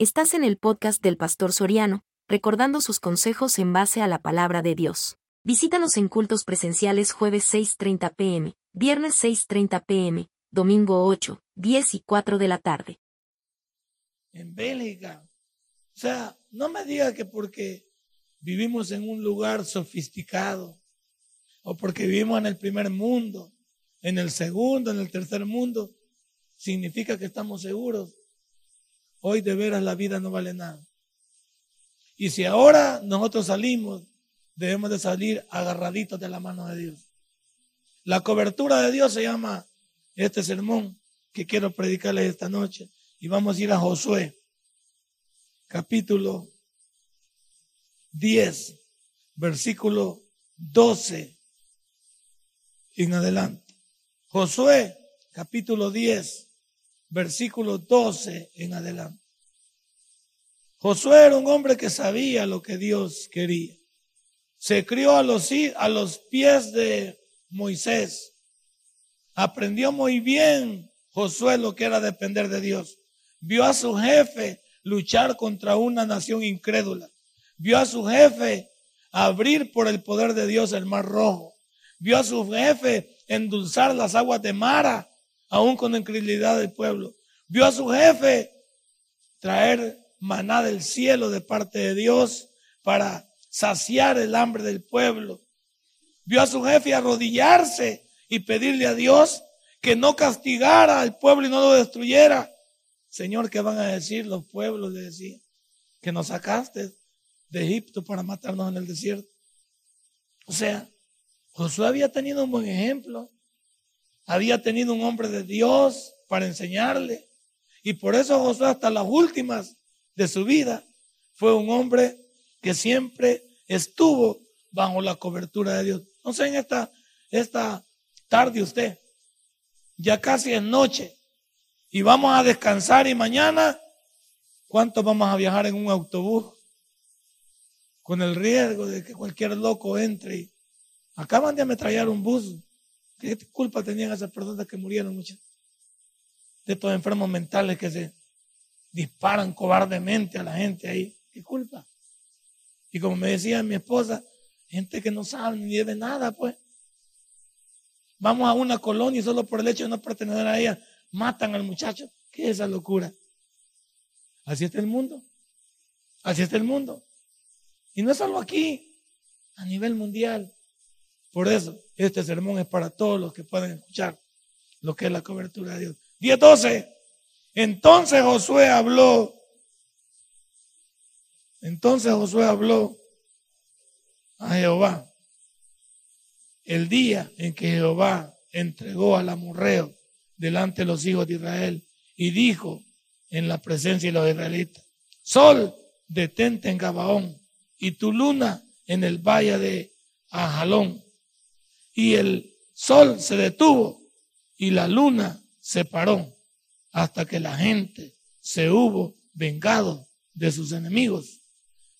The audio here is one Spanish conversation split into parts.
Estás en el podcast del Pastor Soriano, recordando sus consejos en base a la palabra de Dios. Visítanos en cultos presenciales jueves 6.30 pm, viernes 6.30 pm, domingo 8, 10 y 4 de la tarde. En Bélgica. O sea, no me diga que porque vivimos en un lugar sofisticado o porque vivimos en el primer mundo, en el segundo, en el tercer mundo, significa que estamos seguros. Hoy de veras la vida no vale nada. Y si ahora nosotros salimos, debemos de salir agarraditos de la mano de Dios. La cobertura de Dios se llama este sermón que quiero predicarles esta noche. Y vamos a ir a Josué, capítulo 10, versículo 12 en adelante. Josué, capítulo 10, versículo 12 en adelante. Josué era un hombre que sabía lo que Dios quería. Se crió a los, a los pies de Moisés. Aprendió muy bien Josué lo que era depender de Dios. Vio a su jefe luchar contra una nación incrédula. Vio a su jefe abrir por el poder de Dios el mar rojo. Vio a su jefe endulzar las aguas de Mara aún con la incredulidad del pueblo. Vio a su jefe traer maná del cielo de parte de Dios para saciar el hambre del pueblo. Vio a su jefe arrodillarse y pedirle a Dios que no castigara al pueblo y no lo destruyera. Señor, ¿qué van a decir los pueblos? Le decía, que nos sacaste de Egipto para matarnos en el desierto. O sea, Josué había tenido un buen ejemplo había tenido un hombre de Dios para enseñarle. Y por eso Josué hasta las últimas de su vida fue un hombre que siempre estuvo bajo la cobertura de Dios. No sé, en esta, esta tarde usted, ya casi es noche, y vamos a descansar y mañana, ¿cuántos vamos a viajar en un autobús? Con el riesgo de que cualquier loco entre y acaban de ametrallar un bus ¿Qué culpa tenían esas personas que murieron muchas? De estos enfermos mentales que se disparan cobardemente a la gente ahí. ¿Qué culpa? Y como me decía mi esposa, gente que no sabe ni debe nada, pues. Vamos a una colonia y solo por el hecho de no pertenecer a ella, matan al muchacho. ¿Qué es esa locura? Así está el mundo. Así está el mundo. Y no es solo aquí, a nivel mundial. Por eso, este sermón es para todos los que pueden escuchar lo que es la cobertura de Dios. 10.12. Entonces Josué habló. Entonces Josué habló a Jehová. El día en que Jehová entregó al amorreo delante de los hijos de Israel y dijo en la presencia de los israelitas, Sol, detente en Gabaón y tu luna en el valle de Ajalón y el sol se detuvo y la luna se paró hasta que la gente se hubo vengado de sus enemigos.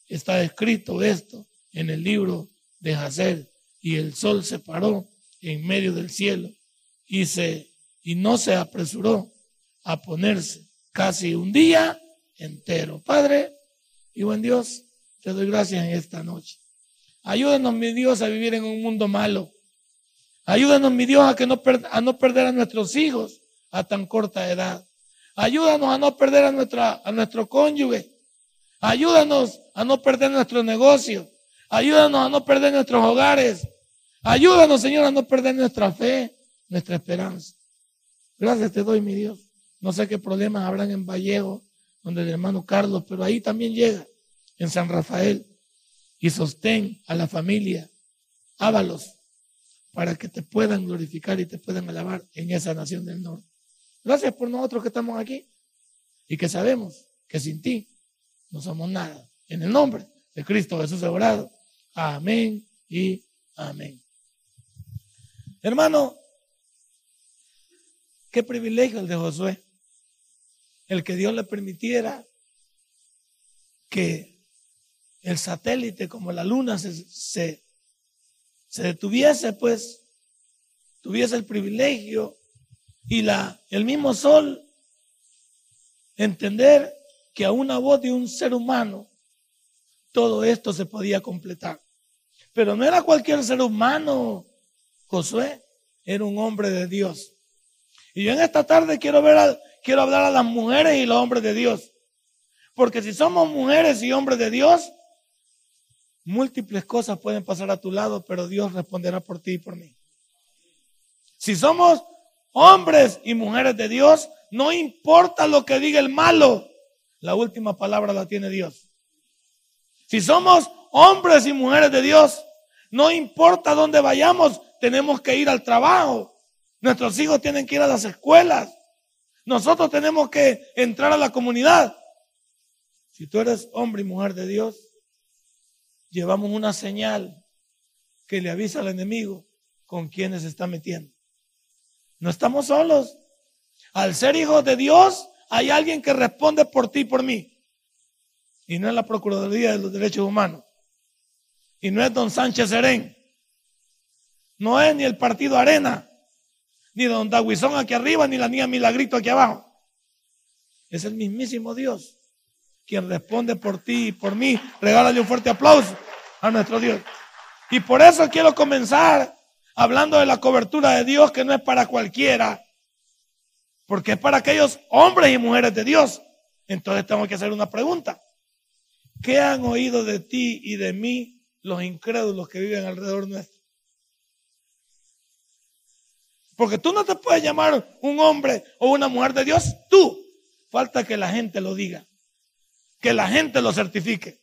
Está escrito esto en el libro de Hazel y el sol se paró en medio del cielo y se y no se apresuró a ponerse casi un día entero. Padre y buen Dios, te doy gracias en esta noche. Ayúdanos, mi Dios, a vivir en un mundo malo Ayúdanos, mi Dios, a, que no, a no perder a nuestros hijos a tan corta edad. Ayúdanos a no perder a, nuestra, a nuestro cónyuge. Ayúdanos a no perder nuestro negocio. Ayúdanos a no perder nuestros hogares. Ayúdanos, Señor, a no perder nuestra fe, nuestra esperanza. Gracias te doy, mi Dios. No sé qué problemas habrán en Vallejo, donde el hermano Carlos, pero ahí también llega, en San Rafael. Y sostén a la familia. Ábalos para que te puedan glorificar y te puedan alabar en esa nación del norte. Gracias por nosotros que estamos aquí y que sabemos que sin ti no somos nada. En el nombre de Cristo Jesús orado. Amén y amén. Hermano, qué privilegio el de Josué. El que Dios le permitiera que el satélite como la luna se, se se detuviese, pues, tuviese el privilegio y la, el mismo sol, entender que a una voz de un ser humano todo esto se podía completar. Pero no era cualquier ser humano, Josué, era un hombre de Dios. Y yo en esta tarde quiero ver quiero hablar a las mujeres y los hombres de Dios. Porque si somos mujeres y hombres de Dios, múltiples cosas pueden pasar a tu lado, pero Dios responderá por ti y por mí. Si somos hombres y mujeres de Dios, no importa lo que diga el malo, la última palabra la tiene Dios. Si somos hombres y mujeres de Dios, no importa dónde vayamos, tenemos que ir al trabajo. Nuestros hijos tienen que ir a las escuelas. Nosotros tenemos que entrar a la comunidad. Si tú eres hombre y mujer de Dios, llevamos una señal que le avisa al enemigo con quienes se está metiendo. No estamos solos. Al ser hijos de Dios, hay alguien que responde por ti y por mí. Y no es la Procuraduría de los Derechos Humanos. Y no es don Sánchez Serén. No es ni el partido Arena, ni don Daguizón aquí arriba, ni la niña Milagrito aquí abajo. Es el mismísimo Dios quien responde por ti y por mí. Regálale un fuerte aplauso a nuestro Dios. Y por eso quiero comenzar hablando de la cobertura de Dios que no es para cualquiera, porque es para aquellos hombres y mujeres de Dios. Entonces tengo que hacer una pregunta. ¿Qué han oído de ti y de mí los incrédulos que viven alrededor nuestro? Porque tú no te puedes llamar un hombre o una mujer de Dios, tú. Falta que la gente lo diga, que la gente lo certifique.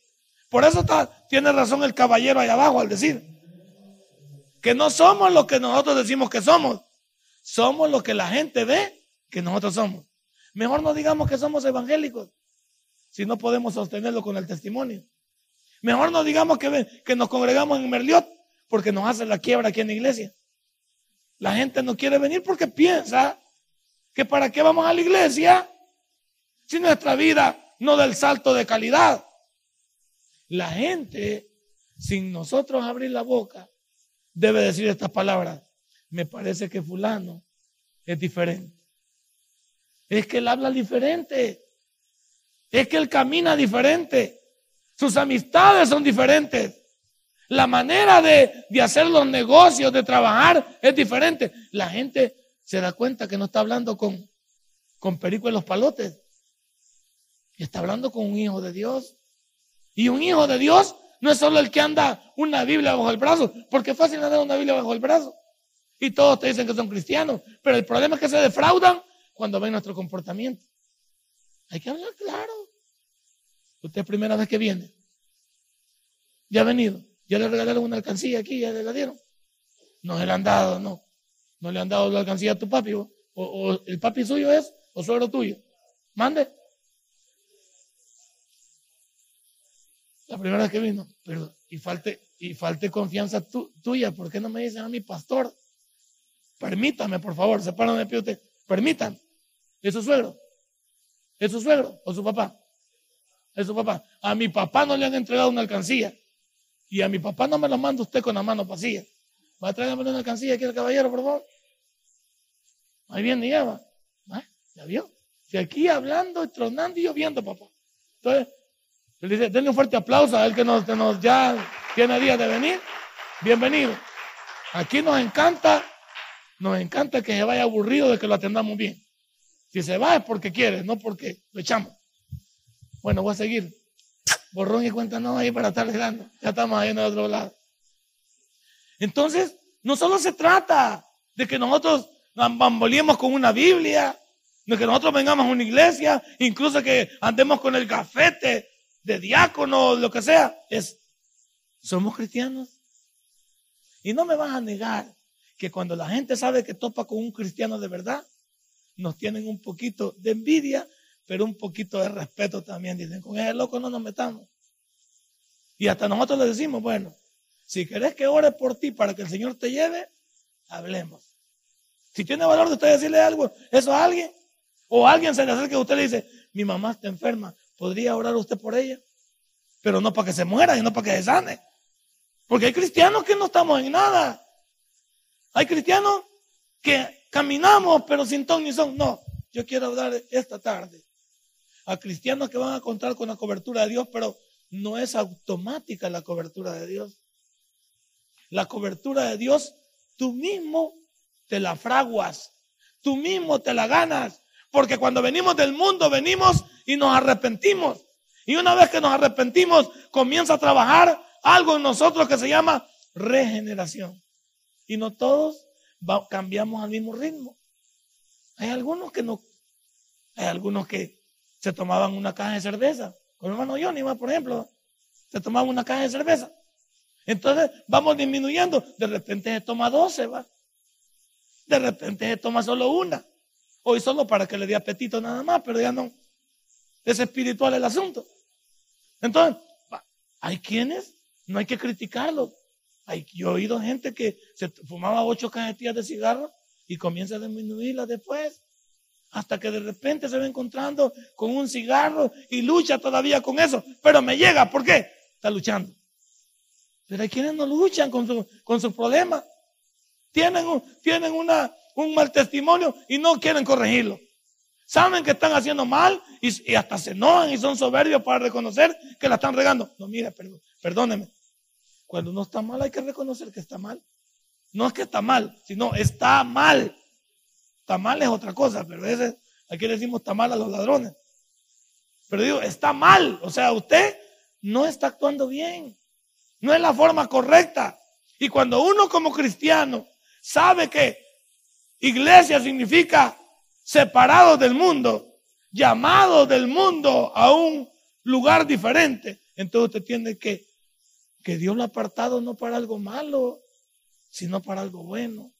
Por eso tiene razón el caballero ahí abajo al decir, que no somos lo que nosotros decimos que somos, somos lo que la gente ve que nosotros somos. Mejor no digamos que somos evangélicos, si no podemos sostenerlo con el testimonio. Mejor no digamos que, que nos congregamos en Merliot, porque nos hace la quiebra aquí en la iglesia. La gente no quiere venir porque piensa que para qué vamos a la iglesia si nuestra vida no da el salto de calidad. La gente, sin nosotros abrir la boca, debe decir estas palabras. Me parece que fulano es diferente. Es que él habla diferente. Es que él camina diferente. Sus amistades son diferentes. La manera de, de, hacer los negocios, de trabajar, es diferente. La gente se da cuenta que no está hablando con, con perico en los palotes. Está hablando con un hijo de Dios. Y un hijo de Dios no es solo el que anda una Biblia bajo el brazo, porque es fácil andar una Biblia bajo el brazo. Y todos te dicen que son cristianos, pero el problema es que se defraudan cuando ven nuestro comportamiento. Hay que hablar claro. Usted es primera vez que viene. Ya ha venido. Ya le regalaron una alcancía aquí, ya le la dieron. No se le han dado, no. No le han dado la alcancía a tu papi. O, o el papi suyo es, o suegro tuyo. Mande. La primera vez que vino, pero y falte, y falte confianza tuya, ¿por qué no me dicen a mi pastor? Permítame, por favor, sepárame de pie usted. Permítanme. ¿Es su suegro? ¿Es su suegro o su papá? Es su papá. A mi papá no le han entregado una alcancía. Y a mi papá no me lo manda usted con la mano vacía. Va a traerme una alcancía aquí al caballero, por favor. Ahí viene ya va. ¿Ah? ¿Ya vio? Si aquí hablando y tronando y lloviendo, papá. Entonces, le dice, denle un fuerte aplauso a él que nos, ya tiene días de venir. Bienvenido. Aquí nos encanta, nos encanta que se vaya aburrido de que lo atendamos bien. Si se va es porque quiere, no porque lo echamos. Bueno, voy a seguir. Borrón y cuenta no ahí para estar dando. Ya estamos ahí en el otro lado. Entonces, no solo se trata de que nosotros bamboliemos con una Biblia, de que nosotros vengamos a una iglesia, incluso que andemos con el gafete de diácono, lo que sea, es, somos cristianos. Y no me vas a negar que cuando la gente sabe que topa con un cristiano de verdad, nos tienen un poquito de envidia, pero un poquito de respeto también. Dicen, con ese loco no nos metamos. Y hasta nosotros le decimos, bueno, si querés que ore por ti para que el Señor te lleve, hablemos. Si tiene valor de usted decirle algo, eso a alguien, o alguien se le acerca a usted le dice, mi mamá está enferma, ¿Podría orar usted por ella? Pero no para que se muera y no para que se sane. Porque hay cristianos que no estamos en nada. Hay cristianos que caminamos pero sin ton ni son. No, yo quiero hablar esta tarde a cristianos que van a contar con la cobertura de Dios, pero no es automática la cobertura de Dios. La cobertura de Dios, tú mismo te la fraguas, tú mismo te la ganas, porque cuando venimos del mundo venimos y nos arrepentimos. Y una vez que nos arrepentimos, comienza a trabajar algo en nosotros que se llama regeneración. Y no todos cambiamos al mismo ritmo. Hay algunos que no, hay algunos que se tomaban una caja de cerveza. Con hermano Johnny, por ejemplo, se tomaba una caja de cerveza. Entonces vamos disminuyendo. De repente se toma 12, va. De repente se toma solo una. Hoy solo para que le dé apetito nada más, pero ya no. Es espiritual el asunto. Entonces, hay quienes, no hay que criticarlos. Hay, yo he oído gente que se fumaba ocho cajetillas de cigarro y comienza a disminuirla después. Hasta que de repente se va encontrando con un cigarro y lucha todavía con eso. Pero me llega, ¿por qué? Está luchando. Pero hay quienes no luchan con su, con su problema. Tienen, tienen una, un mal testimonio y no quieren corregirlo. Saben que están haciendo mal y, hasta se enojan y son soberbios para reconocer que la están regando. No, mira, perdóneme. Cuando uno está mal hay que reconocer que está mal. No es que está mal, sino está mal. Está mal es otra cosa, pero ese, aquí le decimos está mal a los ladrones. Pero digo, está mal. O sea, usted no está actuando bien. No es la forma correcta. Y cuando uno como cristiano sabe que iglesia significa separado del mundo, llamado del mundo a un lugar diferente, entonces usted tiene que, que Dios lo ha apartado no para algo malo, sino para algo bueno.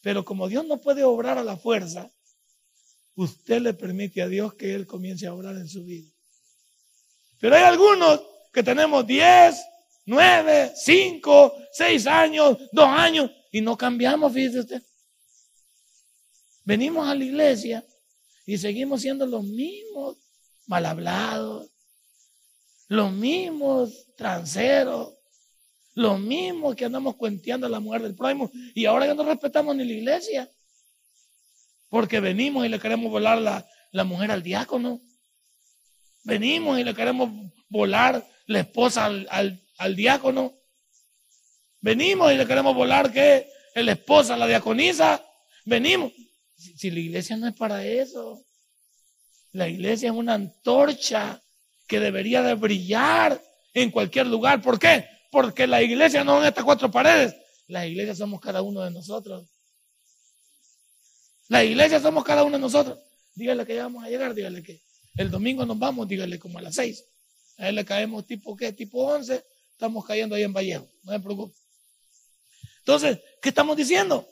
Pero como Dios no puede obrar a la fuerza, usted le permite a Dios que Él comience a obrar en su vida. Pero hay algunos que tenemos 10, 9, 5, 6 años, 2 años y no cambiamos, fíjese usted. Venimos a la iglesia y seguimos siendo los mismos mal hablados, los mismos transeros, los mismos que andamos cuenteando a la mujer del prójimo y ahora ya no respetamos ni la iglesia. Porque venimos y le queremos volar la, la mujer al diácono. Venimos y le queremos volar la esposa al, diácono. Venimos y le queremos volar que la esposa, la diaconisa. Venimos. Si, la iglesia no es para eso. La iglesia es una antorcha que debería de brillar en cualquier lugar. ¿Por qué? Porque la iglesia no son estas cuatro paredes. La iglesia somos cada uno de nosotros. La iglesia somos cada uno de nosotros. Dígale que ya vamos a llegar, dígale que el domingo nos vamos, dígale como a las seis. A él le caemos tipo qué, tipo 11, estamos cayendo ahí en Vallejo, no se preocupe. Entonces, ¿qué estamos diciendo?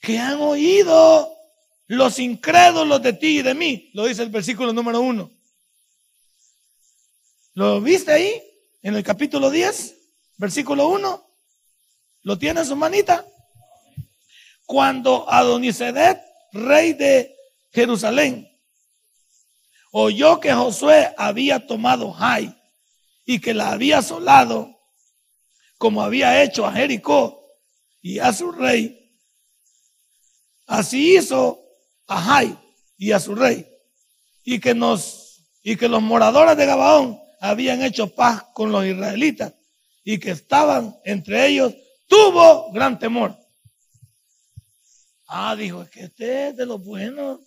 Que han oído los incrédulos de ti y de mí, lo dice el versículo número 1. ¿Lo viste ahí? En el capítulo 10, versículo 1. ¿Lo tiene en su manita? Cuando Adonisedet, rey de Jerusalén, oyó que Josué había tomado Jai y que la había asolado, como había hecho a Jericó y a su rey. Así hizo a Jai y a su rey. Y que nos, y que los moradores de Gabaón habían hecho paz con los israelitas y que estaban entre ellos, tuvo gran temor. Ah, dijo, es que este es de los buenos.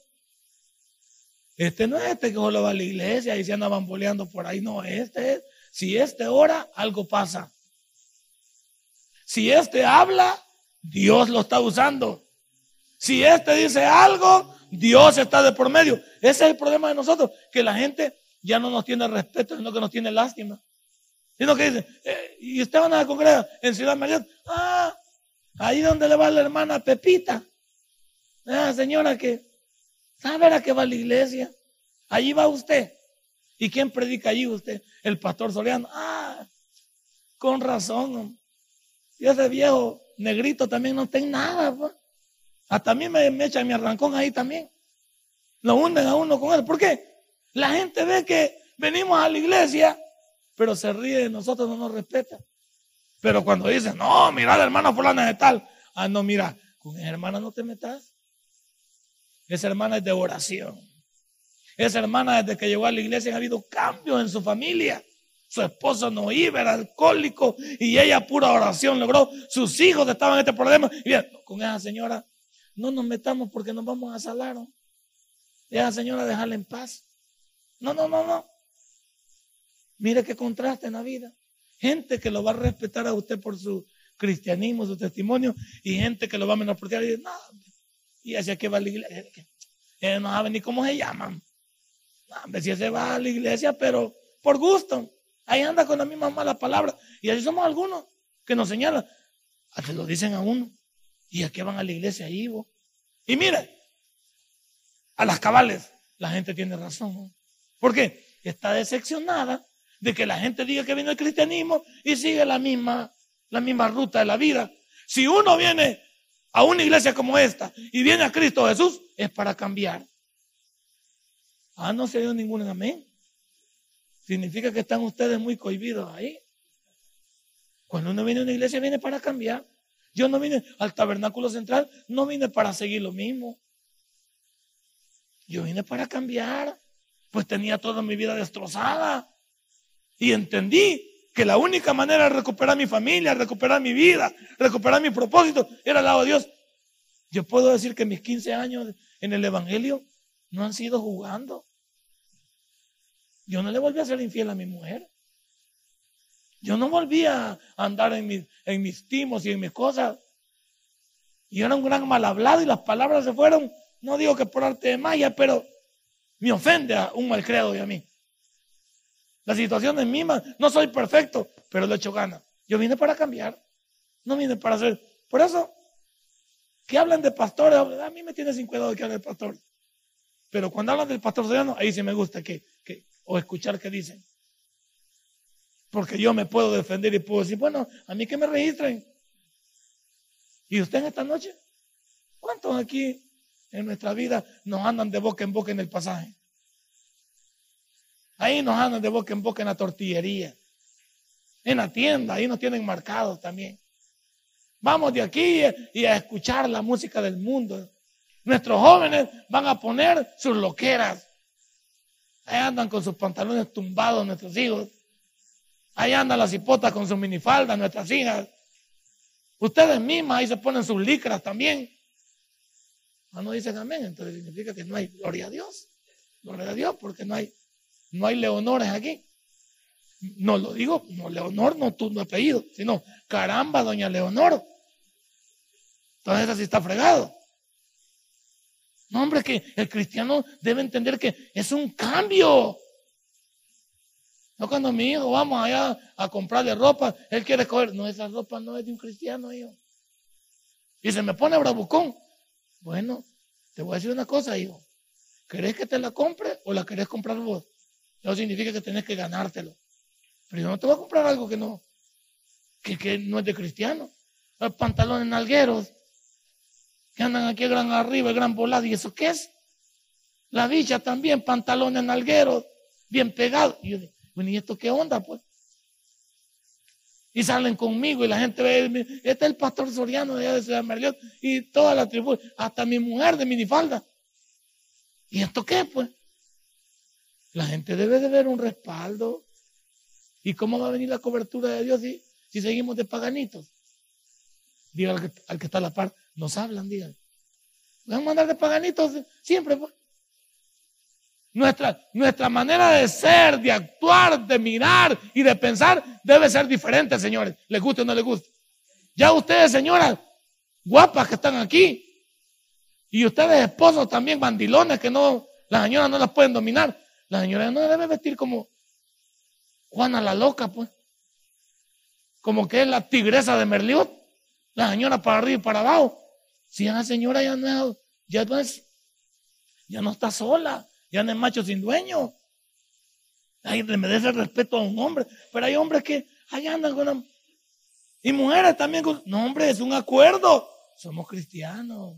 Este no es este que solo va a la iglesia y se anda bamboleando por ahí. No, este es. Si este ora, algo pasa. Si este habla, Dios lo está usando. Si este dice algo, Dios está de por medio. Ese es el problema de nosotros, que la gente ya no nos tiene respeto, sino que nos tiene lástima. Sino que dice, eh, y usted va a la congregar en Ciudad Mayor, ah, ahí donde le va la hermana Pepita. Ah, señora que ¿Sabe a qué va la iglesia? Allí va usted. ¿Y quién predica allí usted? El pastor Soriano. Ah, con razón. Y ese viejo negrito también no tiene nada. Pues. Hasta a mí me, me echan mi arrancón ahí también. Lo hunden a uno con él. ¿Por qué? La gente ve que venimos a la iglesia, pero se ríe de nosotros, no nos respeta. Pero cuando dicen, no, mira, la hermana fulana de tal. Ah, no, mira, con esa hermana no te metas. Esa hermana es de oración. Esa hermana desde que llegó a la iglesia ha habido cambios en su familia. Su esposo no iba, era alcohólico y ella pura oración logró. Sus hijos estaban en este problema. Y bien, con esa señora no nos metamos porque nos vamos a salar. ¿no? Esa señora dejarla en paz. No, no, no, no. Mire qué contraste en la vida. Gente que lo va a respetar a usted por su cristianismo, su testimonio, y gente que lo va a menospreciar y dice, no, y hacia qué va la iglesia. Ella no sabe ni cómo se llaman. Ver si se va a la iglesia, pero por gusto. Ahí anda con la misma mala palabra. Y así somos algunos que nos señalan. Que lo dicen a uno. ¿Y a qué van a la iglesia ahí, Y mire, a las cabales, la gente tiene razón. ¿Por qué? Está decepcionada de que la gente diga que viene el cristianismo y sigue la misma, la misma ruta de la vida. Si uno viene a una iglesia como esta y viene a Cristo Jesús, es para cambiar. Ah, no se dio ningún amén. Significa que están ustedes muy cohibidos ahí. Cuando uno viene a una iglesia, viene para cambiar. Yo no vine al tabernáculo central, no vine para seguir lo mismo. Yo vine para cambiar. Pues tenía toda mi vida destrozada. Y entendí que la única manera de recuperar mi familia, recuperar mi vida, recuperar mi propósito, era al lado de Dios. Yo puedo decir que mis 15 años en el Evangelio no han sido jugando. Yo no le volví a ser infiel a mi mujer. Yo no volví a andar en mis, en mis timos y en mis cosas. Yo era un gran mal hablado y las palabras se fueron, no digo que por arte de magia, pero me ofende a un mal creado y a mí. La situación es misma, no soy perfecto, pero le hecho gana. Yo vine para cambiar, no vine para hacer. Por eso, que hablan de pastores, a mí me tiene sin cuidado que hablen de pastor. Pero cuando hablan del pastor Soriano, ahí sí me gusta que, que, o escuchar qué dicen. Porque yo me puedo defender y puedo decir, bueno, a mí que me registren. ¿Y usted en esta noche? ¿Cuántos aquí en nuestra vida nos andan de boca en boca en el pasaje? Ahí nos andan de boca en boca en la tortillería. En la tienda, ahí nos tienen marcados también. Vamos de aquí y a escuchar la música del mundo. Nuestros jóvenes van a poner sus loqueras. Ahí andan con sus pantalones tumbados nuestros hijos. Ahí andan las hipotas con sus minifaldas, nuestras hijas. Ustedes mismas ahí se ponen sus licras también. Ah, no dicen amén, entonces significa que no hay gloria a Dios. Gloria a Dios, porque no hay, no hay leonores aquí. No lo digo, no Leonor, no tu no apellido, sino caramba, doña Leonor. Entonces así está fregado. No, hombre, que el cristiano debe entender que es un cambio. No cuando mi hijo vamos allá a comprarle ropa, él quiere coger. No, esa ropa no es de un cristiano, hijo. Y se me pone bravucón. Bueno, te voy a decir una cosa, hijo. ¿Querés que te la compre o la querés comprar vos? Eso significa que tenés que ganártelo. Pero yo no te voy a comprar algo que no, que, que no es de cristiano. Los pantalones nalgueros, que andan aquí gran arriba, el gran volado. ¿Y eso qué es? La bicha también, pantalones nalgueros, bien pegados. Y yo digo, bueno, ¿y esto qué onda, pues? Y salen conmigo y la gente ve, este es el pastor Soriano de allá de Ciudad Merliot y toda la tribu, hasta mi mujer de minifalda. ¿Y esto qué, pues? La gente debe de ver un respaldo. ¿Y cómo va a venir la cobertura de Dios si, si seguimos de paganitos? Diga al que, al que está a la par, nos hablan, digan. Vamos a andar de paganitos siempre. Pues. Nuestra, nuestra manera de ser, de actuar, de mirar y de pensar debe ser diferente, señores. Les guste o no les guste. Ya ustedes, señoras, guapas que están aquí. Y ustedes, esposos también, bandilones que no, las señoras no las pueden dominar. La señora no debe vestir como Juana la loca, pues. Como que es la tigresa de Merliot. La señora para arriba y para abajo. Si la señora ya no ya es, ya no está sola, ya no es macho sin dueño. Ahí le merece el respeto a un hombre. Pero hay hombres que ahí andan con una, y mujeres también con, no hombre, es un acuerdo. Somos cristianos.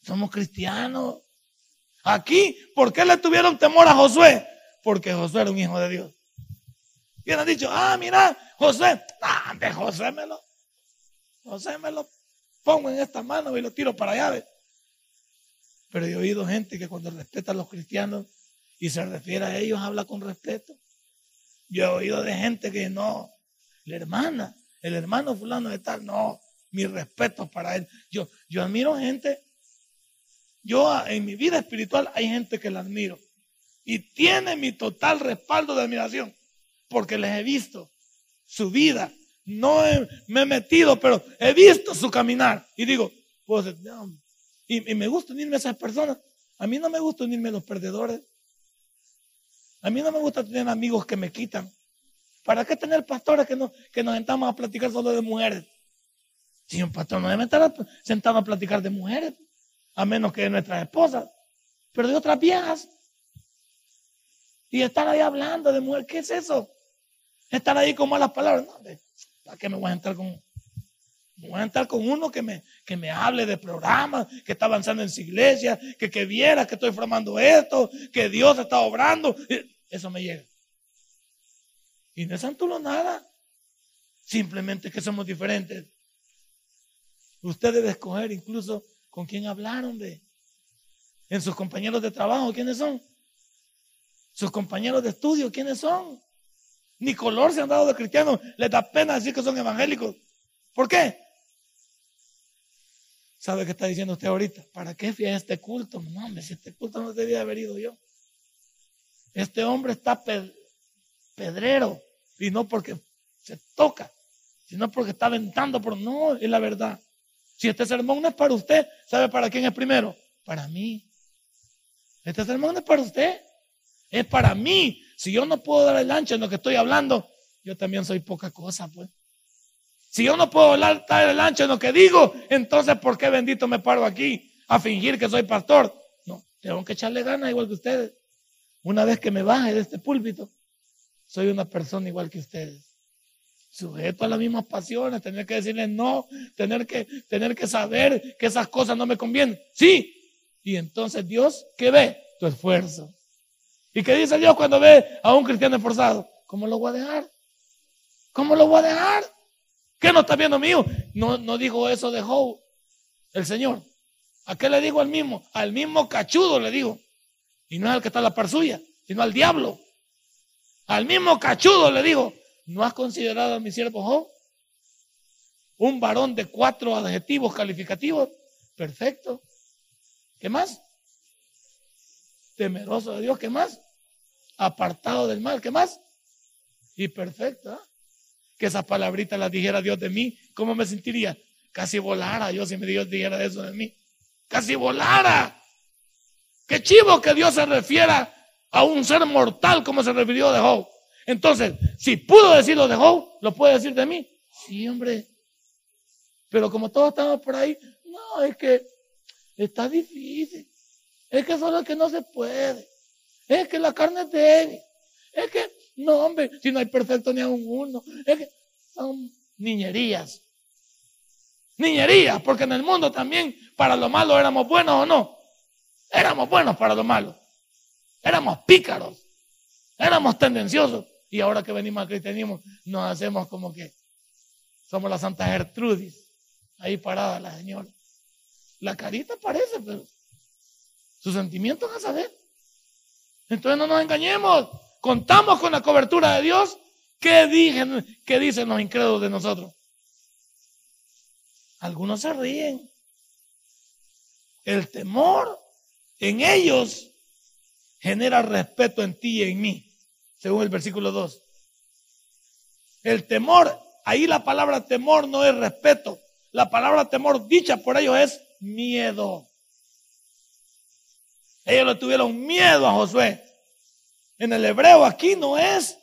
Somos cristianos. Aquí, ¿por qué le tuvieron temor a Josué? Porque Josué era un hijo de Dios. Y han dicho, ah, mira, José, ah, de José me lo, José me lo pongo en esta mano y lo tiro para allá. Pero he oído gente que cuando respeta a los cristianos y se refiere a ellos, habla con respeto. Yo he oído de gente que no, la hermana, el hermano fulano de tal, no, mi respeto para él. Yo, yo admiro gente, yo en mi vida espiritual hay gente que la admiro y tiene mi total respaldo de admiración porque les he visto su vida. No me he metido, pero he visto su caminar y digo, pues, y, me gusta unirme a esas personas. A mí no me gusta unirme a los perdedores. A mí no me gusta tener amigos que me quitan. ¿Para qué tener pastores que, no, que nos sentamos a platicar solo de mujeres? Si un pastor no debe estar sentado a platicar de mujeres, a menos que de nuestras esposas, pero de otras viejas. Y estar ahí hablando de mujeres, ¿qué es eso? Estar ahí con malas palabras. ¿Para qué me voy a entrar con voy a entrar con uno que me, que me hable de programas, que está avanzando en su iglesia, que, que viera que estoy formando esto, que Dios está obrando. Eso me llega. Y no es santulo nada. Simplemente que somos diferentes. Usted debe escoger incluso con quién hablaron de. En sus compañeros de trabajo, ¿quiénes son? Sus compañeros de estudio, ¿quiénes son? Ni color se han dado de cristianos. Les da pena decir que son evangélicos. ¿Por qué? ¿Sabe qué está diciendo usted ahorita? ¿Para qué fui a este culto? No, hombre, si este culto no debía haber ido yo. Este hombre está pedrero y no porque se toca, sino porque está aventando, pero no, es la verdad. Si este sermón no es para usted, ¿sabe para quién es primero? Para mí. Este sermón no es para usted, es para mí. Si yo no puedo dar el ancho en lo que estoy hablando, yo también soy poca cosa, pues. Si yo no puedo dar el ancho en lo que digo, entonces ¿por qué bendito me paro aquí a fingir que soy pastor? No, tengo que echarle ganas igual que ustedes. Una vez que me baje de este púlpito, soy una persona igual que ustedes. Sujeto a las mismas pasiones, tener que decirles no, tener que, tener que saber que esas cosas no me convienen. Sí. Y entonces Dios, ¿qué ve? Tu esfuerzo. ¿Y qué dice Dios cuando ve a un cristiano esforzado? ¿Cómo lo voy a dejar? ¿Cómo lo voy a dejar? ¿Qué no está viendo mío? No, no dijo eso de Job, el Señor. ¿A qué le digo al mismo? Al mismo cachudo le digo. Y no es al que está en la par suya, sino al diablo. Al mismo cachudo le digo, ¿no has considerado a mi siervo Job? Un varón de cuatro adjetivos calificativos. Perfecto. ¿Qué más? Temeroso de Dios. ¿Qué más? Apartado del mal. ¿Qué más? Y perfecto. ¿ah? Que esas palabritas las dijera Dios de mí, ¿cómo me sentiría? Casi volara yo si Dios dijera eso de mí. Casi volara. Qué chivo que Dios se refiera a un ser mortal como se refirió de Job. Entonces, si pudo decirlo de Job, ¿lo puede decir de mí? Sí, hombre. Pero como todos estamos por ahí, no, es que está difícil. Es que solo es que no se puede. Es que la carne es débil. Es que no, hombre, si no hay perfecto ni a uno. Es que son niñerías. Niñerías, porque en el mundo también para lo malo éramos buenos o no. Éramos buenos para lo malo. Éramos pícaros. Éramos tendenciosos. Y ahora que venimos al cristianismo, nos hacemos como que somos la Santa Gertrudis. Ahí parada la señora. La carita parece, pero sus sentimientos a saber. Entonces no nos engañemos contamos con la cobertura de Dios, ¿qué dicen, qué dicen los incrédulos de nosotros? Algunos se ríen. El temor en ellos genera respeto en ti y en mí, según el versículo 2. El temor, ahí la palabra temor no es respeto. La palabra temor dicha por ellos es miedo. Ellos le tuvieron miedo a Josué. En el hebreo aquí no es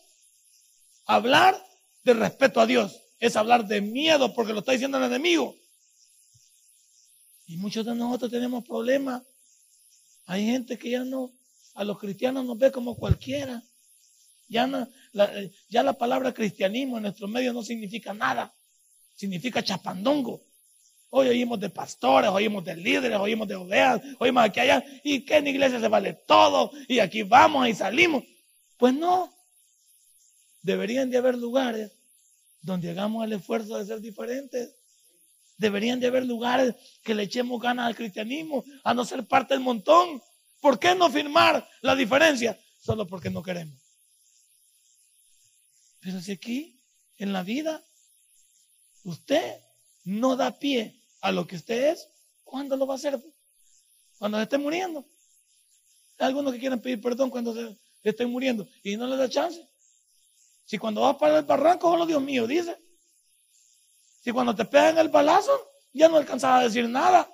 hablar de respeto a Dios, es hablar de miedo porque lo está diciendo el enemigo. Y muchos de nosotros tenemos problemas. Hay gente que ya no, a los cristianos nos ve como cualquiera. Ya, no, la, palabra cristianismo en nuestro medio no significa nada. Significa chapandongo. Hoy oímos de pastores, oímos de líderes, oímos de ovejas, oímos aquí allá. ¿Y que en iglesia se vale todo? Y aquí vamos y salimos. Pues no. Deberían de haber lugares donde hagamos el esfuerzo de ser diferentes. Deberían de haber lugares que le echemos ganas al cristianismo, a no ser parte del montón. ¿Por qué no firmar la diferencia? solo porque no queremos. Pero si aquí, en la vida, usted no da pie a lo que usted es, ¿cuándo lo va a hacer? Cuando se esté muriendo. Hay algunos que quieren pedir perdón cuando se estén muriendo y no les da chance. Si cuando vas para el barranco, solo Dios mío, dice. Si cuando te pegan el balazo, ya no alcanzas a decir nada.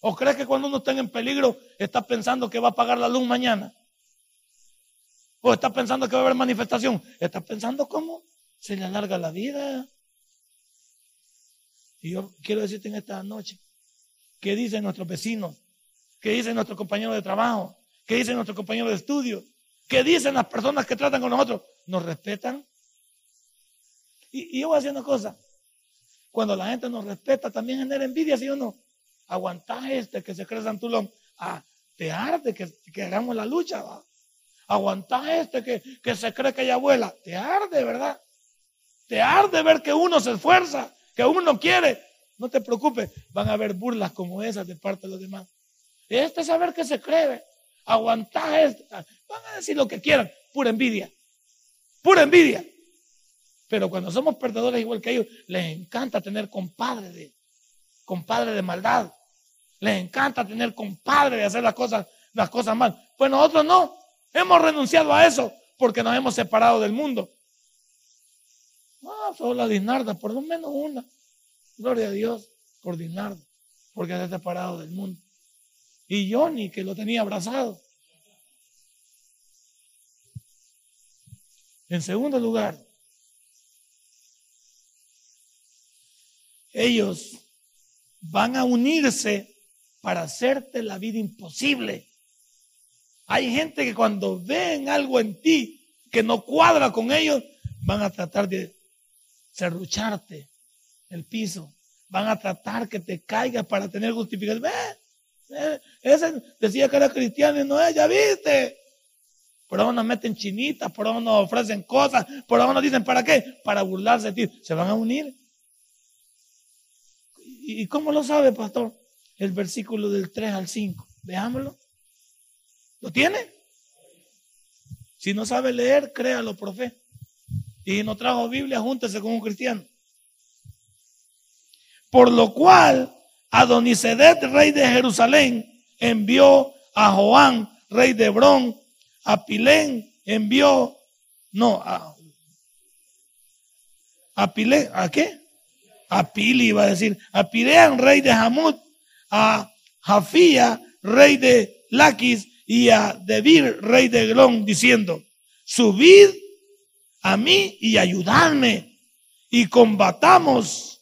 ¿O crees que cuando uno está en peligro está pensando que va a apagar la luz mañana? ¿O está pensando que va a haber manifestación? Está pensando cómo se le alarga la vida. Y yo quiero decirte en esta noche, ¿qué dicen nuestros vecinos? ¿Qué dicen nuestros compañeros de trabajo? ¿Qué dicen nuestros compañeros de estudio? ¿Qué dicen las personas que tratan con nosotros? ¿Nos respetan? Y, yo voy a decir una cosa. Cuando la gente nos respeta, también genera envidia, ¿sí o no? Este que se cree Santulón. Ah, te arde que, hagamos la lucha, ¿va? Este que, que se cree que ella vuela. Te arde, ¿verdad? Te arde ver que uno se esfuerza, que uno quiere. No te preocupes, van a haber burlas como esas de parte de los demás. Este saber que se cree, aguantás este. Van a decir lo que quieran, pura envidia. Pura envidia. Pero cuando somos perdedores igual que ellos, les encanta tener compadre de, de maldad. Les encanta tener compadre de hacer las cosas, las cosas mal. Pues nosotros no. Hemos renunciado a eso porque nos hemos separado del mundo. Ah, solo la Dinarda, por lo menos una. Gloria a Dios por Dinarda, porque se ha separado del mundo. Y Johnny, que lo tenía abrazado. En segundo lugar, ellos van a unirse para hacerte la vida imposible. Hay gente que cuando ven algo en ti que no cuadra con ellos, van a tratar de serrucharte el piso. Van a tratar que te caigas para tener justificación. ese decía que era cristiano y no es, viste. Por ahora nos meten chinitas, por ahora nos ofrecen cosas, por ahora nos dicen, ¿para qué? Para burlarse de ti. Se van a unir. ¿Y cómo lo sabe, pastor? El versículo del 3 al 5. Veámoslo. ¿Lo tiene? Si no sabe leer, créalo por fe. Y no trajo Biblia, júntese con un cristiano. Por lo cual, Adonisedet, rey de Jerusalén, envió a Joán, rey de Hebrón, a Pilén, envió, no, a, a Pilén, ¿a qué? a Pili iba a decir, a Pirean, rey de Hamut, a Jafía, rey de Laquis, y a Debir, rey de Glón, diciendo, subid a mí y ayudadme, y combatamos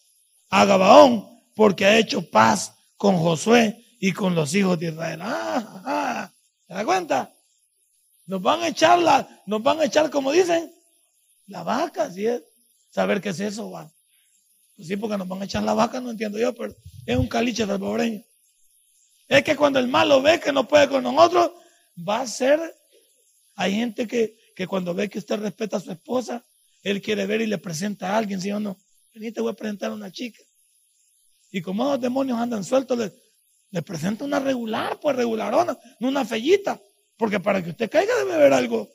a Gabaón, porque ha hecho paz con Josué y con los hijos de Israel. Ah, ¿Se da cuenta? Nos van a echar la, nos van a echar, como dicen, la vaca, ¿sí es? Saber qué es eso, va. Pues sí, porque nos van a echar la vaca, no entiendo yo, pero es un caliche pobreño. Es que cuando el malo ve que no puede con nosotros, va a ser. Hay gente que, que cuando ve que usted respeta a su esposa, él quiere ver y le presenta a alguien, ¿sí o no? Vení, te voy a presentar a una chica. Y como los demonios andan sueltos, le, le presenta una regular, pues regularona, no una fellita. Porque para que usted caiga debe haber algo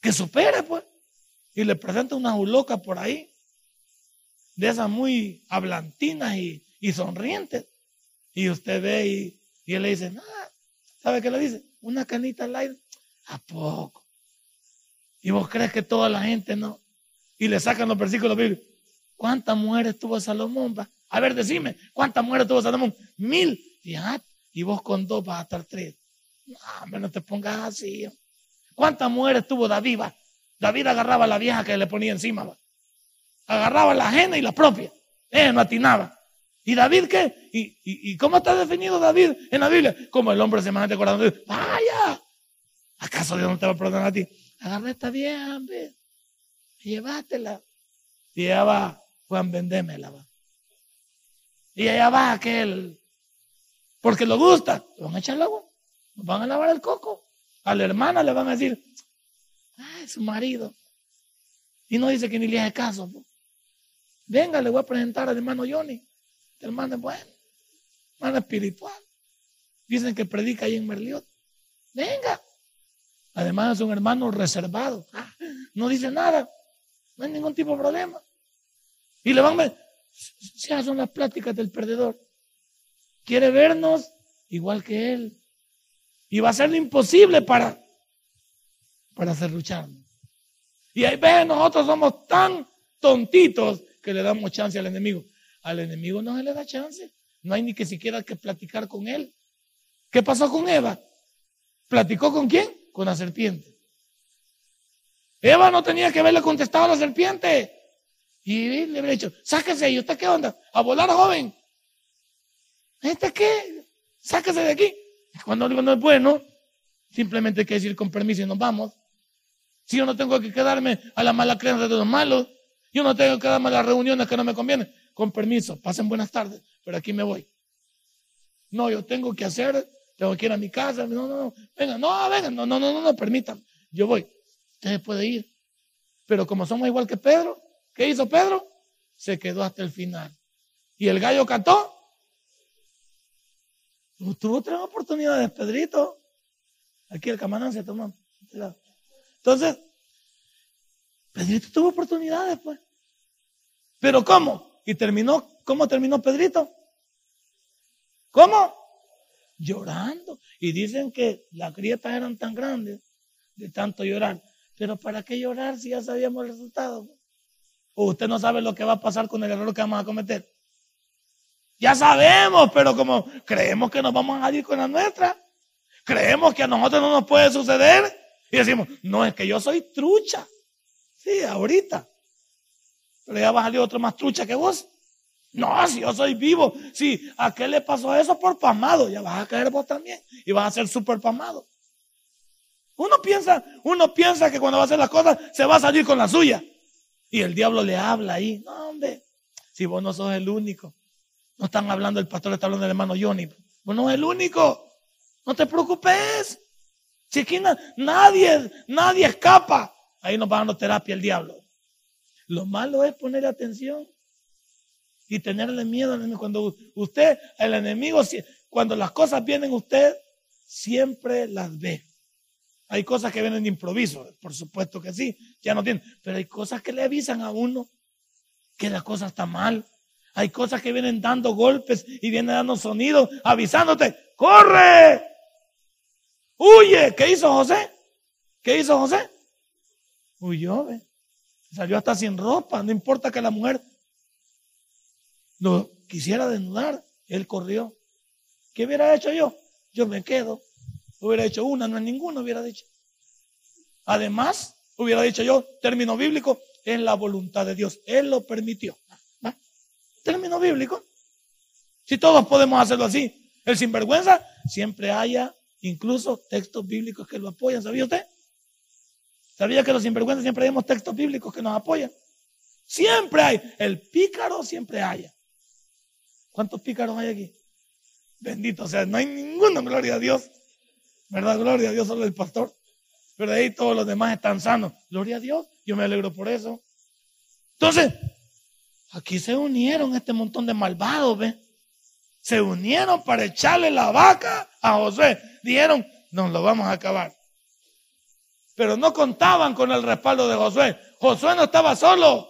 que supere, pues. Y le presenta una loca por ahí de esas muy hablantinas y, sonrientes. Y usted ve y, él le dice, nada, ¿sabe qué le dice? Una canita al aire. ¿A poco? Y vos crees que toda la gente no. Y le sacan los versículos bíblicos. ¿Cuántas mujeres tuvo Salomón? A ver, decime, ¿cuántas mujeres tuvo Salomón? Mil. Fíjate, y vos con dos vas a estar tres. No, no te pongas así. ¿Cuántas mujeres tuvo David? David agarraba a la vieja que le ponía encima. ¿va? agarraba la ajena y la propia. Eh, no atinaba. ¿Y David qué? ¿Y, y, cómo está definido David en la Biblia? Como el hombre semejante corazón de Vaya, ¿acaso Dios no te va a perdonar a ti? Agarra esta vieja, hombre. Llévatela. Y allá va Juan, vendémela. Va. Y allá va aquel. Porque lo gusta. Le van a echar el agua. Van a lavar el coco. A la hermana le van a decir, ay, su marido. Y no dice que ni le hace caso. Venga, le voy a presentar al hermano Johnny. El hermano es bueno, hermano espiritual. Dicen que predica ahí en Merliot. Venga. Además es un hermano reservado. No dice nada. No hay ningún tipo de problema. Y le van a... Ya son las pláticas del perdedor. Quiere vernos igual que él. Y va a ser lo imposible para, para hacer lucharnos. Y ahí ve, nosotros somos tan tontitos que le damos chance al enemigo. Al enemigo no se le da chance. No hay ni que siquiera que platicar con él. ¿Qué pasó con Eva? ¿Platicó con quién? Con la serpiente. Eva no tenía que haberle contestado a la serpiente. Y le habría dicho, sáquese, ¿y usted qué onda? A volar, joven. ¿Este qué? Sáquese de aquí. Cuando digo no es bueno, simplemente hay que decir con permiso y nos vamos. Si yo no tengo que quedarme a la mala creencia de los malos, yo no tengo que quedarme a las reuniones que no me convienen. Con permiso, pasen buenas tardes, pero aquí me voy. No, yo tengo que hacer, tengo que ir a mi casa. No, no, no, venga, no, venga, no, no, no, no, no, permitan. Yo voy. Usted puede ir. Pero como somos igual que Pedro, ¿qué hizo Pedro? Se quedó hasta el final. Y el gallo cantó. Tuvo tres oportunidades, Pedrito. Aquí el camarón se tomó. Entonces, Pedrito tuvo oportunidades, pues. Pero ¿cómo? Y terminó, ¿cómo terminó Pedrito? ¿Cómo? Llorando. Y dicen que las grietas eran tan grandes de tanto llorar. Pero ¿para qué llorar si ya sabíamos el resultado? ¿O usted no sabe lo que va a pasar con el error que vamos a cometer? Ya sabemos, pero como creemos que nos vamos a ir con la nuestra, creemos que a nosotros no nos puede suceder, y decimos, no, es que yo soy trucha. Sí, ahorita. Pero ya va a salir otro más trucha que vos. No, si yo soy vivo. Si a qué le pasó eso por pamado, ya vas a caer vos también. Y vas a ser súper pamado. Uno piensa, uno piensa que cuando va a hacer las cosas se va a salir con la suya. Y el diablo le habla ahí. No, hombre, si vos no sos el único. No están hablando, el pastor está hablando del hermano Johnny. Vos no es el único. No te preocupes. Si aquí nadie, nadie escapa, ahí nos va dando terapia el diablo. Lo malo es poner atención y tenerle miedo al enemigo. Cuando usted, el enemigo, cuando las cosas vienen usted, siempre las ve. Hay cosas que vienen de improviso, por supuesto que sí, ya no tienen, pero hay cosas que le avisan a uno que la cosa está mal. Hay cosas que vienen dando golpes y vienen dando sonidos, avisándote, corre, Huye. ¿Qué hizo José? ¿Qué hizo José? Huyó, ve. Salió hasta sin ropa. No importa que la mujer lo quisiera desnudar. Él corrió. ¿Qué hubiera hecho yo? Yo me quedo. Hubiera hecho una, no es ninguna, hubiera dicho. Además, hubiera dicho yo, término bíblico, es la voluntad de Dios. Él lo permitió. Término bíblico. Si todos podemos hacerlo así, el sinvergüenza siempre haya incluso textos bíblicos que lo apoyan. ¿Sabía usted? ¿Sabía que los sinvergüenzas siempre tenemos textos bíblicos que nos apoyan? Siempre hay. El pícaro siempre haya. ¿Cuántos pícaros hay aquí? Bendito sea, no hay ninguno, gloria a Dios. ¿Verdad? Gloria a Dios, solo el pastor. Pero ahí todos los demás están sanos. Gloria a Dios, yo me alegro por eso. Entonces, aquí se unieron este montón de malvados, ¿ve? Se unieron para echarle la vaca a José dijeron, nos lo vamos a acabar. Pero no contaban con el respaldo de Josué. Josué no estaba solo.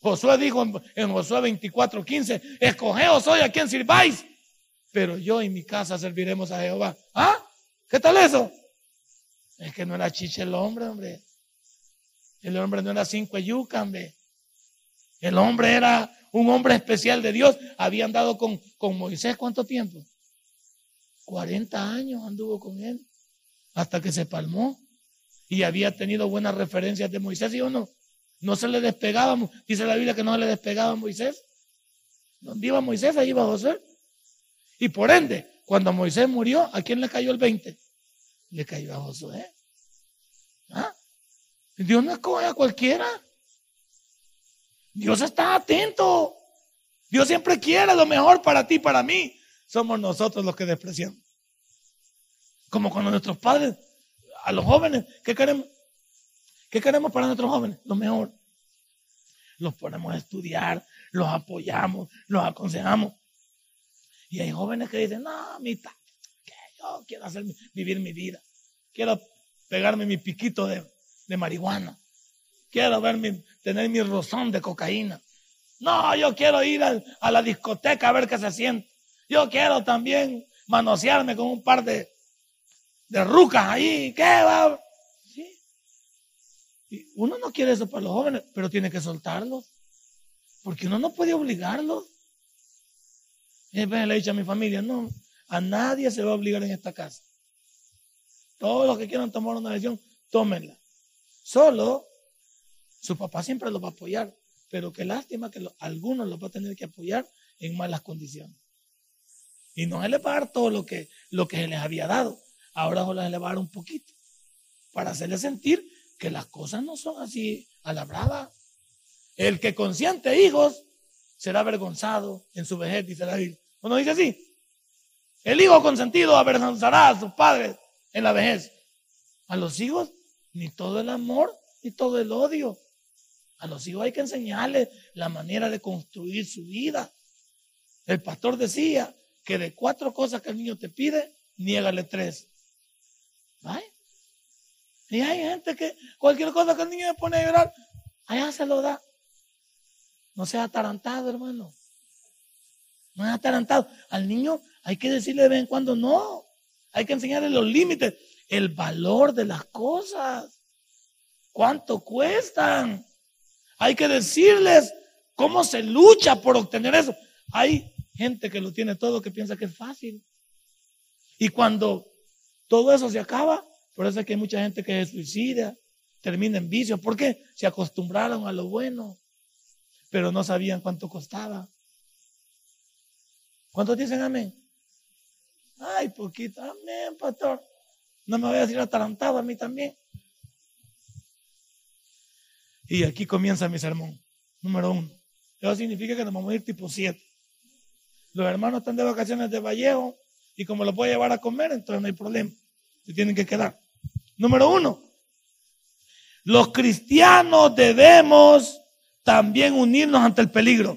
Josué dijo en, Josué 24, 15, escogeos hoy a quien sirváis, pero yo y mi casa serviremos a Jehová. ¿Ah? ¿Qué tal eso? Es que no era chiche el hombre, hombre. El hombre no era cinco yuca, hombre. El hombre era un hombre especial de Dios. Habían dado con, con Moisés cuánto tiempo? 40 años anduvo con él hasta que se palmó y había tenido buenas referencias de Moisés, ¿y o no? No se le despegaba, dice la Biblia que no se le despegaba a Moisés. Donde iba Moisés, ahí iba José. Y por ende, cuando Moisés murió, ¿a quién le cayó el 20? Le cayó a Josué. ¿Ah? Dios no escoge a cualquiera. Dios está atento. Dios siempre quiere lo mejor para ti, para mí somos nosotros los que despreciamos. Como cuando nuestros padres, a los jóvenes, ¿qué queremos? ¿Qué queremos para nuestros jóvenes? Lo mejor. Los ponemos a estudiar, los apoyamos, los aconsejamos. Y hay jóvenes que dicen, no, mitad, que yo quiero hacer, vivir mi vida. Quiero pegarme mi piquito de, de marihuana. Quiero tener mi rozón de cocaína. No, yo quiero ir a, la discoteca a ver qué se siente. Yo quiero también manosearme con un par de, de rucas ahí. ¿Qué va? Uno no quiere eso para los jóvenes, pero tiene que soltarlos. Porque uno no puede obligarlos. Y le he dicho a mi familia, no, a nadie se va a obligar en esta casa. Todos los que quieran tomar una decisión, tómenla. Solo su papá siempre los va a apoyar, pero qué lástima que algunos los va a tener que apoyar en malas condiciones. Y no se les todo lo que, lo que se les había dado. Ahora solo se les va a dar un poquito para hacerles sentir que las cosas no son así a la brava. El que consiente hijos será avergonzado en su vejez, dice la Biblia. ¿No dice así? El hijo consentido avergonzará a sus padres en la vejez. A los hijos ni todo el amor ni todo el odio. A los hijos hay que enseñarles la manera de construir su vida. El pastor decía que de cuatro cosas que el niño te pide, niégale tres. ¿Vale? Y hay gente que cualquier cosa que el niño le pone a llorar, allá se lo da. No sea atarantado, hermano. No es atarantado. Al niño hay que decirle de vez en cuando no. Hay que enseñarle los límites, el valor de las cosas. ¿Cuánto cuestan? Hay que decirles cómo se lucha por obtener eso. Hay gente que lo tiene todo que piensa que es fácil. Y cuando todo eso se acaba, por eso es que hay mucha gente que se suicida, termina en vicio. ¿Por qué? Se acostumbraron a lo bueno, pero no sabían cuánto costaba. ¿Cuántos dicen amén? Ay, poquito. Amén, pastor. No me voy a decir atarantado a mí también. Y aquí comienza mi sermón. Número uno. Eso significa que nos vamos a ir tipo siete. Los hermanos están de vacaciones de Vallejo y como los voy a llevar a comer, entonces no hay problema. Se tienen que quedar. Número uno. Los cristianos debemos también unirnos ante el peligro.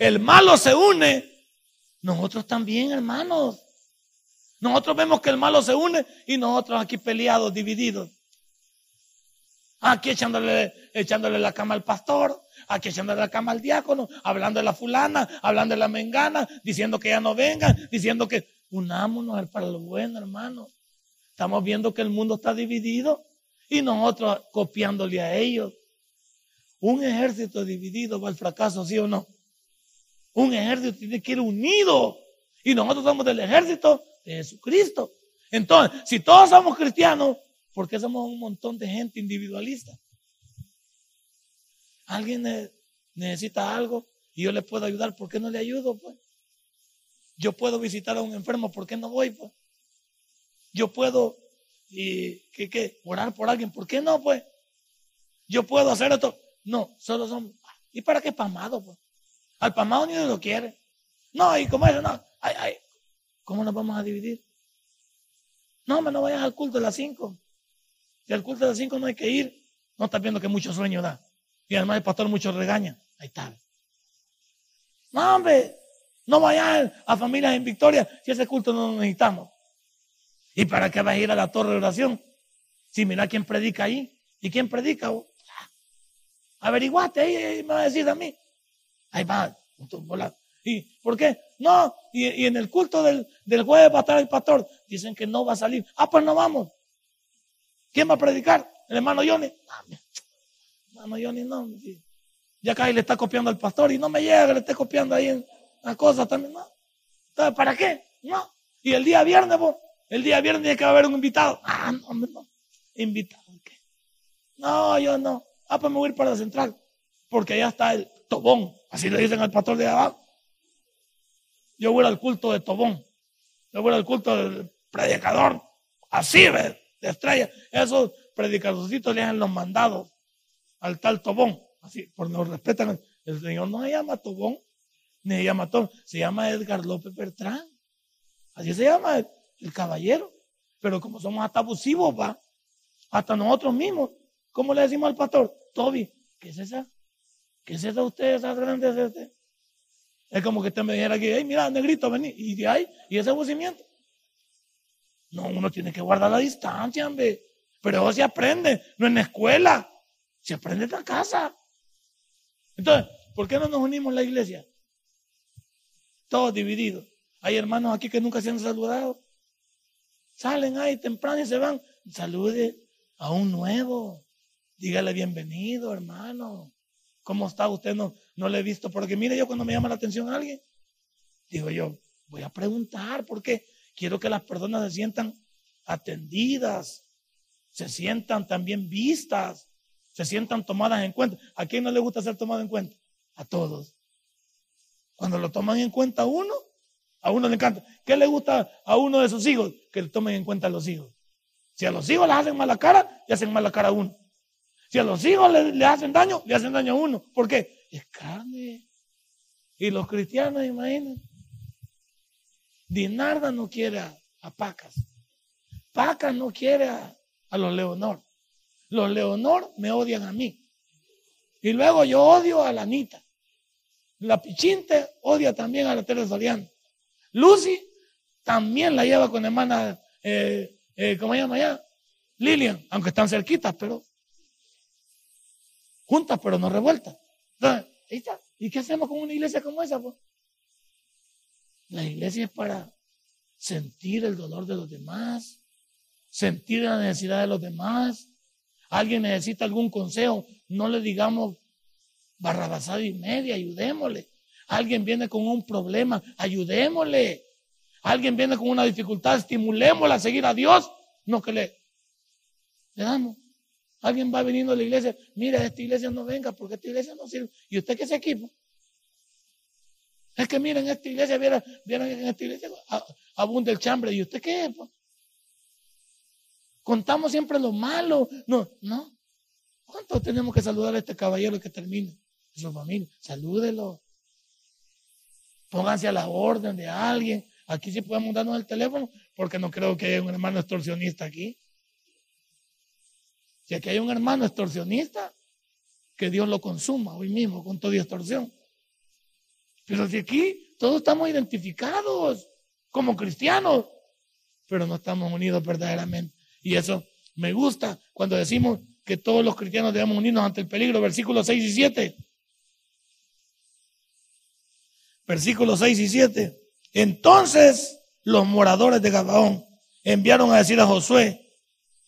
El malo se une. Nosotros también, hermanos. Nosotros vemos que el malo se une y nosotros aquí peleados, divididos. Aquí echándole, echándole la cama al pastor, aquí echándole la cama al diácono, hablando de la fulana, hablando de la mengana, diciendo que ya no vengan, diciendo que unámonos para lo bueno, hermano. Estamos viendo que el mundo está dividido y nosotros copiándole a ellos. Un ejército dividido va al fracaso, ¿sí o no? Un ejército tiene que ir unido. Y nosotros somos del ejército de Jesucristo. Entonces, si todos somos cristianos, ¿Por qué somos un montón de gente individualista? Alguien necesita algo y yo le puedo ayudar, ¿por qué no le ayudo? Pues? Yo puedo visitar a un enfermo, ¿por qué no voy? Pues? Yo puedo y, ¿qué, qué? orar por alguien, ¿por qué no? Pues yo puedo hacer esto. No, solo son. ¿Y para qué pamado? Pues? Al pamado ni lo quiere. No, y como eso, no. Ay, ay. ¿Cómo nos vamos a dividir? No, me no vayas al culto de las cinco. Si al culto de las 5 no hay que ir, no estás viendo que mucho sueño da. Y además el pastor mucho regaña. Ahí está. No, hombre, no vayan a familias en victoria si ese culto no lo necesitamos. ¿Y para qué vas a ir a la torre de oración? Si mira quién predica ahí. ¿Y quién predica? Averiguate ahí, me va a decir a mí. Ahí va. ¿Y por qué? No, y, en el culto del, del jueves va a estar el pastor. Dicen que no va a salir. Ah, pues no vamos. ¿Quién va a predicar? El hermano Johnny. hermano Johnny no. Ya acá le está copiando al pastor y no me llega que le esté copiando ahí en la cosa también. No. Entonces, ¿para qué? No. Y el día viernes, pues, el día viernes que haber un invitado. Ah, no, no. Invitado, ¿qué? No, yo no. Ah, pues me voy a ir para la central. Porque allá está el Tobón. Así le dicen al pastor de abajo. Yo voy al culto de Tobón. Yo voy al culto del predicador. Así, ¿ves? de estrella. Esos predicadorcitos le han los mandados al tal Tobón. Así, por no respetan. El Señor no se llama Tobón, ni se llama Tobón, se llama Edgar López Bertrán. Así se llama el, caballero. Pero como somos hasta abusivos, va, hasta nosotros mismos. ¿Cómo le decimos al pastor? Toby, ¿qué es esa? ¿Qué es esa usted, esa grande es este? Es como que usted me dijera hey, mira, negrito, vení. Y de ahí, y ese abucimiento. No, uno tiene que guardar la distancia, hombre. Pero eso se aprende, no en la escuela, se aprende en la casa. Entonces, ¿por qué no nos unimos la iglesia? Todos divididos. Hay hermanos aquí que nunca se han saludado. Salen ahí temprano y se van. Salude a un nuevo. Dígale bienvenido, hermano. ¿Cómo está usted? No, no le he visto. Porque mire, yo cuando me llama la atención a alguien, digo yo, voy a preguntar porque quiero que las personas se sientan atendidas, se sientan también vistas, se sientan tomadas en cuenta. ¿A quién no le gusta ser tomado en cuenta? A todos. Cuando lo toman en cuenta uno, a uno le encanta. ¿Qué le gusta a uno de sus hijos? Que le tomen en cuenta a los hijos. Si a los hijos les hacen mala cara, le hacen mala cara a uno. Si a los hijos le, hacen daño, le hacen daño a uno. ¿Por qué? Es carne. Y los cristianos, imagínense. Dinarda no quiere a, Pacas. Pacas no quiere a, a los Leonor. Los Leonor me odian a mí. Y luego yo odio a la Anita. La Pichinte odia también a la Teresa Soriano. Lucy también la lleva con hermana, eh, eh, ¿cómo se llama allá? Lilian, aunque están cerquitas, pero juntas, pero no revueltas. ¿Y qué hacemos con una iglesia como esa? Pues? La iglesia es para sentir el dolor de los demás, sentir la necesidad de los demás. Alguien necesita algún consejo, no le digamos barrabasada y media, ayudémosle. Alguien viene con un problema, ayudémosle. Alguien viene con una dificultad, estimulémosla a seguir a Dios. No que le, le damos. Alguien va viniendo a la iglesia, mira, esta iglesia no venga porque esta iglesia no sirve. ¿Y usted qué es equipo? Es que miren, esta iglesia, vieron, en esta iglesia abunda el chambre. ¿Y usted qué es? Contamos siempre lo malo. No, no. ¿Cuánto tenemos que saludar a este caballero que termine? Su familia. Salúdelo. Pónganse a la orden de alguien. Aquí sí podemos darnos el teléfono porque no creo que haya un hermano extorsionista aquí. Si aquí hay un hermano extorsionista, que Dios lo consuma hoy mismo con toda extorsión. Pero si aquí todos estamos identificados como cristianos, pero no estamos unidos verdaderamente. Y eso me gusta cuando decimos que todos los cristianos debemos unirnos ante el peligro, versículos 6 y 7. Versículos 6 y 7. Entonces los moradores de Gabaón enviaron a decir a Josué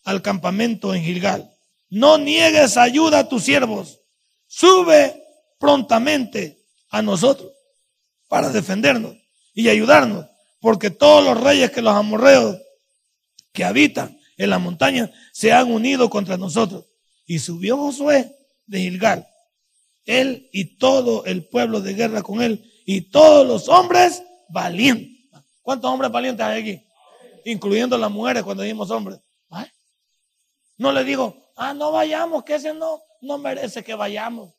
al campamento en Gilgal, no niegues ayuda a tus siervos, sube prontamente a nosotros para defendernos y ayudarnos, porque todos los reyes que los amorreos que habitan en la montaña se han unido contra nosotros. Y subió Josué de Gilgal, él y todo el pueblo de guerra con él, y todos los hombres valientes. ¿Cuántos hombres valientes hay aquí? Incluyendo las mujeres cuando dijimos hombres. No le digo, ah, no vayamos, que ese no, no merece que vayamos.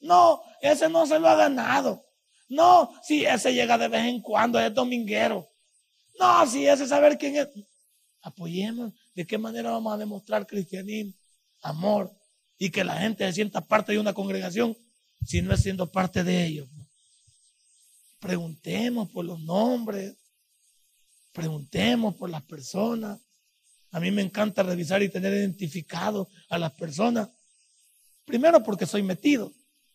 No, ese no se lo ha ganado. No, si ese llega de vez en cuando, es dominguero. No, si ese saber quién es. Apoyemos. ¿De qué manera vamos a demostrar cristianismo, amor y que la gente se sienta parte de una congregación si no es siendo parte de ellos? Preguntemos por los nombres, preguntemos por las personas. A mí me encanta revisar y tener identificado a las personas. Primero porque soy metido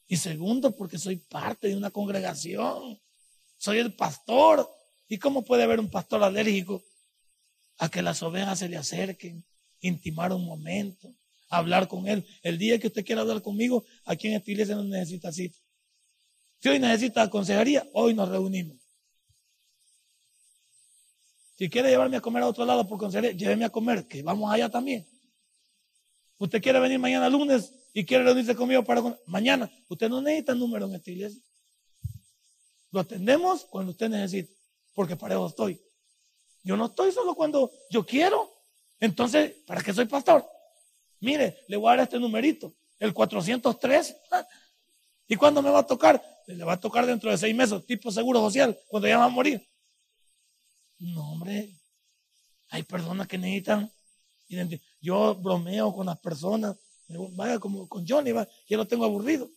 y segundo porque soy parte de una congregación. Soy el pastor. ¿Y cómo puede haber un pastor alérgico a que las ovejas se le acerquen, intimar un momento, hablar con él? El día que usted quiera hablar conmigo, aquí en esta iglesia no necesita cita. Si hoy necesita consejería, hoy nos reunimos. Si quiere llevarme a comer a otro lado por consejería, lléveme a comer, que vamos allá también. Usted quiere venir mañana lunes y quiere reunirse conmigo para mañana. Usted no necesita número en esta iglesia. Lo atendemos cuando usted necesite, porque para eso estoy. Yo no estoy solo cuando yo quiero. Entonces, ¿para qué soy pastor? Mire, le voy a dar este numerito, el 403. ¿Y cuándo me va a tocar? Le va a tocar dentro de seis meses, tipo seguro social, cuando ya va a morir. No, hombre. Hay personas que necesitan. Yo bromeo con las personas. Vaya como con Johnny, va. yo lo tengo aburrido.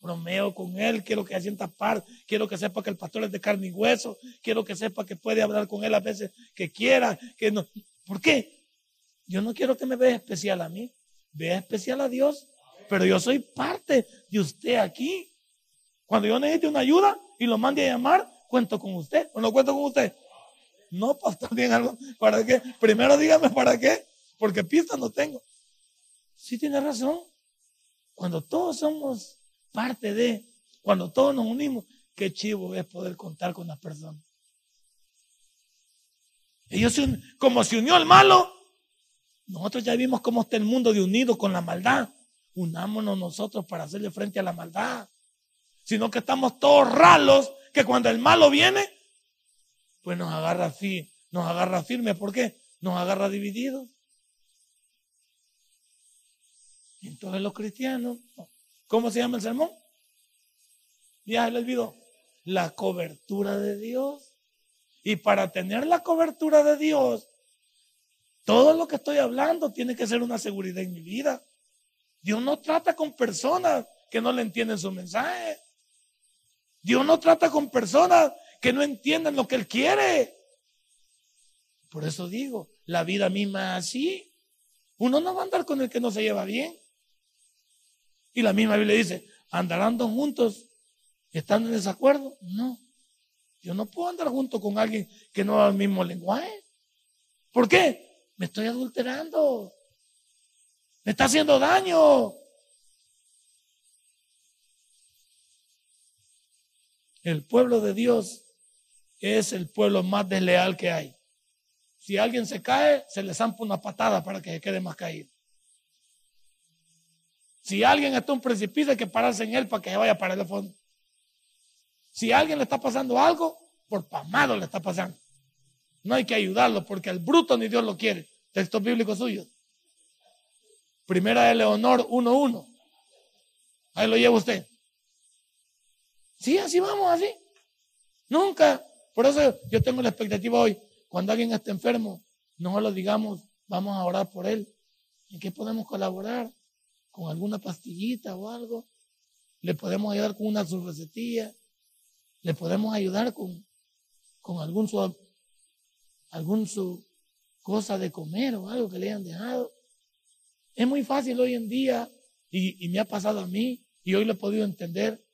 Bromeo con él, quiero que se sienta par, quiero que sepa que el pastor es de carne y hueso, quiero que sepa que puede hablar con él a veces que quiera, que no. ¿Por qué? Yo no quiero que me vea especial a mí, vea especial a Dios, pero yo soy parte de usted aquí. Cuando yo necesite una ayuda y lo mande a llamar, cuento con usted o no cuento con usted. No, pues también algo, ¿para qué? Primero dígame para qué, porque pista no tengo. Sí tiene razón. Cuando todos somos parte de, cuando todos nos unimos, qué chivo es poder contar con las personas. Ellos, como se unió el malo, nosotros ya vimos cómo está el mundo de unido con la maldad. Unámonos nosotros para hacerle frente a la maldad. Sino que estamos todos ralos, que cuando el malo viene, pues nos agarra firme. Nos agarra firme. ¿Por qué? Nos agarra divididos. Entonces los cristianos, ¿cómo se llama el sermón? Ya le olvidó. La cobertura de Dios. Y para tener la cobertura de Dios, todo lo que estoy hablando tiene que ser una seguridad en mi vida. Dios no trata con personas que no le entienden su mensaje. Dios no trata con personas que no entienden lo que Él quiere. Por eso digo, la vida misma es así. Uno no va a andar con el que no se lleva bien. Y la misma Biblia dice, ¿andarán dos juntos estando en desacuerdo? No. Yo no puedo andar junto con alguien que no habla el mismo lenguaje. ¿Por qué? Me estoy adulterando. Me está haciendo daño. El pueblo de Dios es el pueblo más desleal que hay. Si alguien se cae, se le zampa una patada para que se quede más caído. Si alguien está en un precipicio, hay que pararse en él para que se vaya para el fondo. Si alguien le está pasando algo, por pamado le está pasando. No hay que ayudarlo porque al bruto ni Dios lo quiere. Textos bíblicos suyos. Primera de Leonor 1.1. Ahí lo lleva usted. Sí, así vamos, así. Nunca. Por eso yo tengo la expectativa hoy. Cuando alguien esté enfermo, no lo digamos, vamos a orar por él. ¿En qué podemos colaborar? ¿Con alguna pastillita o algo? ¿Le podemos ayudar con una recetilla? ¿Le podemos ayudar con, con algún su, algún su cosa de comer o algo que le hayan dejado? Es muy fácil hoy en día, y, me ha pasado a mí, y hoy lo he podido entender.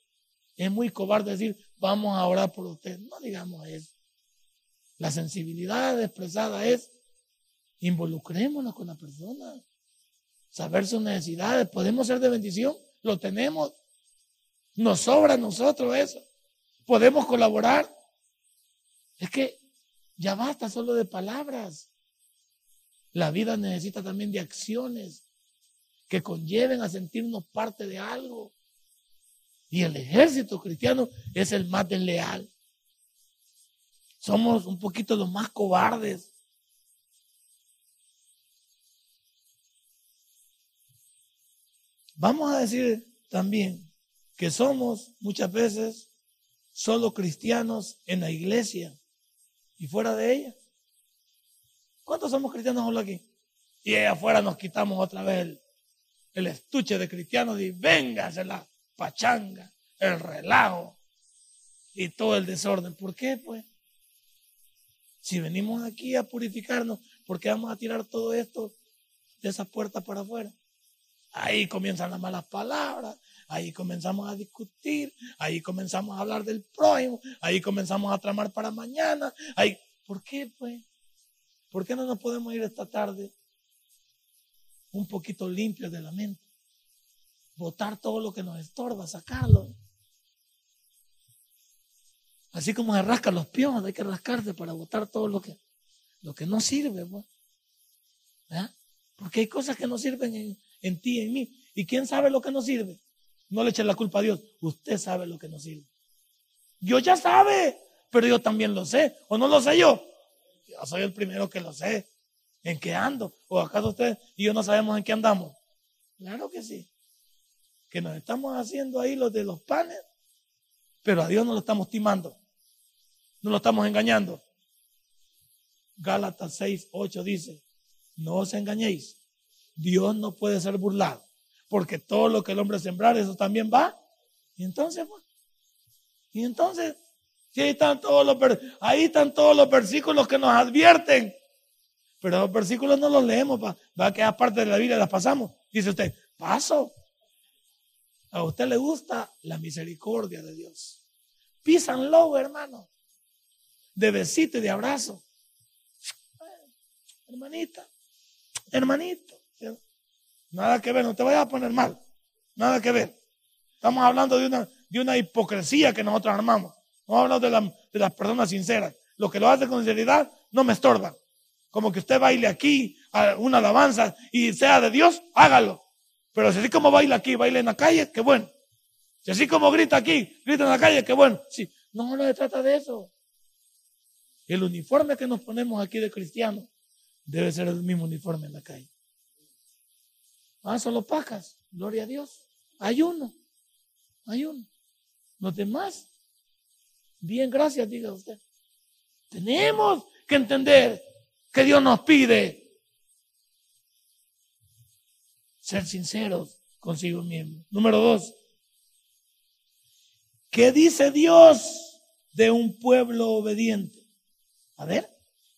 Es muy cobarde decir, vamos a orar por usted. No digamos eso. La sensibilidad expresada es, involucrémonos con la persona. Saber sus necesidades. Podemos ser de bendición. Lo tenemos. Nos sobra a nosotros eso. Podemos colaborar. Es que ya basta solo de palabras. La vida necesita también de acciones que conlleven a sentirnos parte de algo. Y el ejército cristiano es el más desleal. Somos un poquito los más cobardes. Vamos a decir también que somos muchas veces solo cristianos en la iglesia y fuera de ella. ¿Cuántos somos cristianos solo aquí? Y afuera nos quitamos otra vez el estuche de cristianos y véngase la pachanga, el relajo y todo el desorden. ¿Por qué? Pues si venimos aquí a purificarnos, ¿por qué vamos a tirar todo esto de esa puerta para afuera? Ahí comienzan las malas palabras, ahí comenzamos a discutir, ahí comenzamos a hablar del prójimo, ahí comenzamos a tramar para mañana. Ahí, ¿Por qué, pues? ¿Por qué no nos podemos ir esta tarde un poquito limpios de la mente? Botar todo lo que nos estorba, sacarlo. Así como se rascan los piones, hay que rascarse para botar todo lo que, lo que no sirve. Pues. Porque hay cosas que no sirven en, en ti y en mí. ¿Y quién sabe lo que no sirve? No le eche la culpa a Dios. Usted sabe lo que no sirve. Dios ya sabe, pero yo también lo sé. ¿O no lo sé yo? Yo soy el primero que lo sé. ¿En qué ando? ¿O acaso usted y yo no sabemos en qué andamos? Claro que sí. Que nos estamos haciendo ahí los de los panes, pero a Dios no lo estamos timando. No lo estamos engañando. Gálatas 6, 8 dice, no os engañéis. Dios no puede ser burlado, porque todo lo que el hombre sembrar, eso también va. Y entonces, pues, y entonces, si están todos los, ahí están todos los versículos que nos advierten Pero los versículos no los leemos, va, va a quedar parte de la Biblia, las pasamos. Dice usted, paso. A usted le gusta la misericordia de Dios. Písanlo, hermano. De besito y de abrazo. Hermanita, hermanito. Nada que ver, no te vayas a poner mal. Nada que ver. Estamos hablando de una, de una hipocresía que nosotros armamos. No hablamos de, la, de las personas sinceras. Lo que lo hace con sinceridad no me estorba. Como que usted baile aquí a una alabanza y sea de Dios, hágalo. Pero si así como baila aquí, baila en la calle, qué bueno. Si así como grita aquí, grita en la calle, qué bueno. Sí, no, no se trata de eso. El uniforme que nos ponemos aquí de cristianos debe ser el mismo uniforme en la calle. Ah, solo pacas, gloria a Dios. Hay uno, hay uno. Los demás, bien, gracias, diga usted. Tenemos que entender que Dios nos pide ser sinceros consigo mismo. Número dos, ¿qué dice Dios de un pueblo obediente? A ver,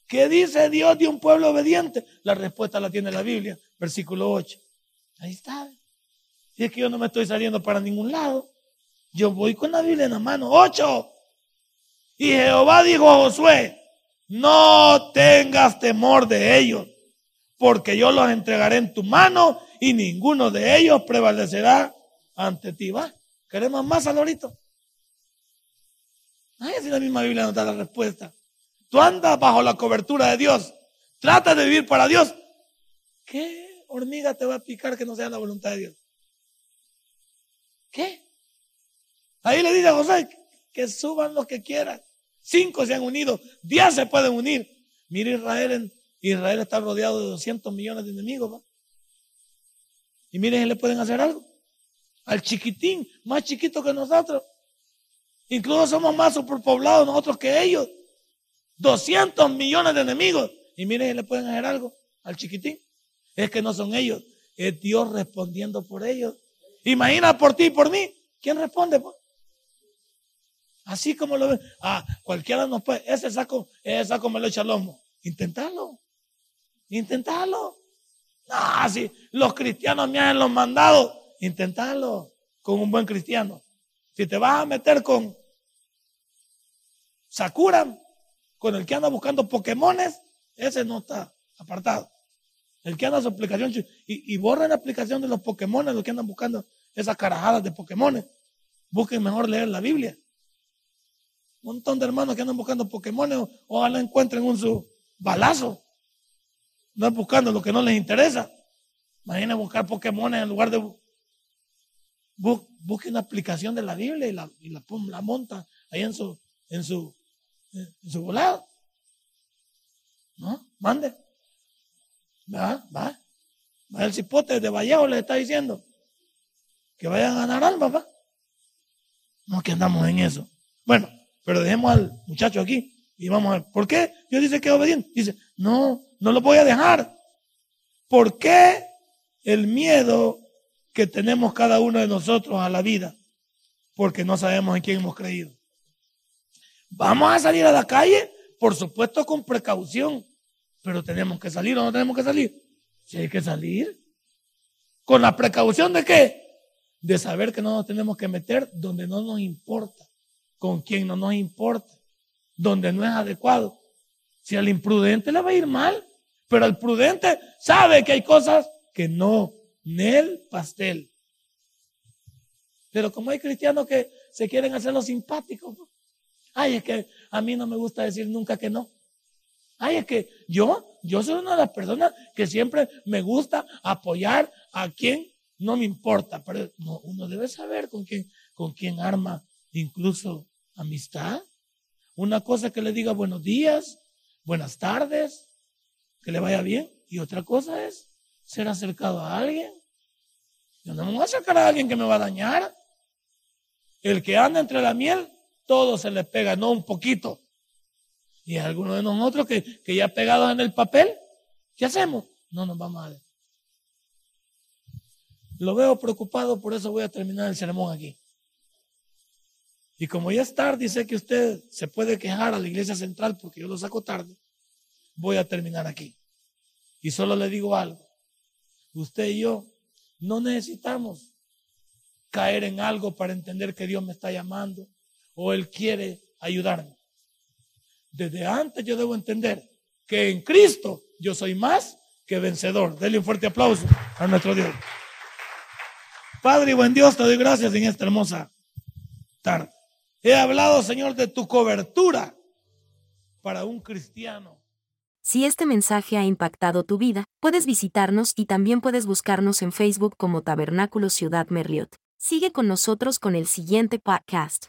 ¿qué dice Dios de un pueblo obediente? La respuesta la tiene la Biblia, versículo 8. Ahí está. Y es que yo no me estoy saliendo para ningún lado. Yo voy con la Biblia en la mano. 8. Y Jehová dijo a Josué, no tengas temor de ellos, porque yo los entregaré en tu mano y ninguno de ellos prevalecerá ante ti. ¿Va? ¿Queremos más, Alorito? Ay, si la misma Biblia nos da la respuesta. Tú andas bajo la cobertura de Dios. Trata de vivir para Dios. ¿Qué hormiga te va a picar que no sea la voluntad de Dios? ¿Qué? Ahí le dice a José que suban los que quieran. Cinco se han unido, diez se pueden unir. Mira Israel, Israel está rodeado de 200 millones de enemigos. ¿va? Y miren, le pueden hacer algo. Al chiquitín, más chiquito que nosotros. Incluso somos más superpoblados nosotros que ellos. 200 millones de enemigos. Y miren, le pueden hacer algo al chiquitín. Es que no son ellos, es Dios respondiendo por ellos. Imagina por ti y por mí. ¿Quién responde? Pues? Así como lo ven. Ah, cualquiera nos puede. Ese saco, ese saco me lo echa al lomo. Intentalo. Intentalo. No, si los cristianos me han los mandado, intentalo con un buen cristiano. Si te vas a meter con Sakura, con el que anda buscando Pokémones, ese no está apartado. El que anda su aplicación y, y borra la aplicación de los Pokémones, los que andan buscando esas carajadas de Pokémones. Busquen mejor leer la Biblia. Un montón de hermanos que andan buscando Pokémones, ojalá encuentren un su balazo. No es buscando lo que no les interesa. Imaginen buscar Pokémon en lugar de. busque una aplicación de la Biblia y la, y la, la monta ahí en su, en su, en su volado. ¿No? Mande. Va, va. Va el cipote de Vallejo le está diciendo que vayan a ganar alma, va. No que andamos en eso. Bueno, pero dejemos al muchacho aquí y vamos a ver. ¿Por qué? Dios dice que es obediente. Dice, no, no lo voy a dejar. ¿Por qué el miedo que tenemos cada uno de nosotros a la vida? Porque no sabemos en quién hemos creído. Vamos a salir a la calle, por supuesto con precaución, pero tenemos que salir o no tenemos que salir. Si hay que salir, con la precaución de qué? De saber que no nos tenemos que meter donde no nos importa, con quien no nos importa, donde no es adecuado. Si al imprudente le va a ir mal, pero el prudente sabe que hay cosas que no, el pastel. Pero como hay cristianos que se quieren hacer los simpáticos, ay, es que a mí no me gusta decir nunca que no. Ay, es que yo, yo soy una de las personas que siempre me gusta apoyar a quien no me importa, pero uno debe saber con quién, con quién arma incluso amistad. Una cosa que le diga buenos días, buenas tardes, que le vaya bien. Y otra cosa es ser acercado a alguien. Yo no me voy a acercar a alguien que me va a dañar. El que anda entre la miel, todo se le pega, no un poquito. Y algunos de nosotros que, que ya pegados en el papel, ¿qué hacemos? No nos vamos a. Lo veo preocupado, por eso voy a terminar el sermón aquí. Y como ya es tarde y sé que usted se puede quejar a la iglesia central porque yo lo saco tarde, voy a terminar aquí. Y solo le digo algo. Usted y yo no necesitamos caer en algo para entender que Dios me está llamando o Él quiere ayudarme. Desde antes yo debo entender que en Cristo yo soy más que vencedor. Denle un fuerte aplauso a nuestro Dios. Padre y buen Dios, te doy gracias en esta hermosa tarde. He hablado, Señor, de tu cobertura para un cristiano. Si este mensaje ha impactado tu vida, puedes visitarnos y también puedes buscarnos en Facebook como Tabernáculo Ciudad Merliot. Sigue con nosotros con el siguiente podcast.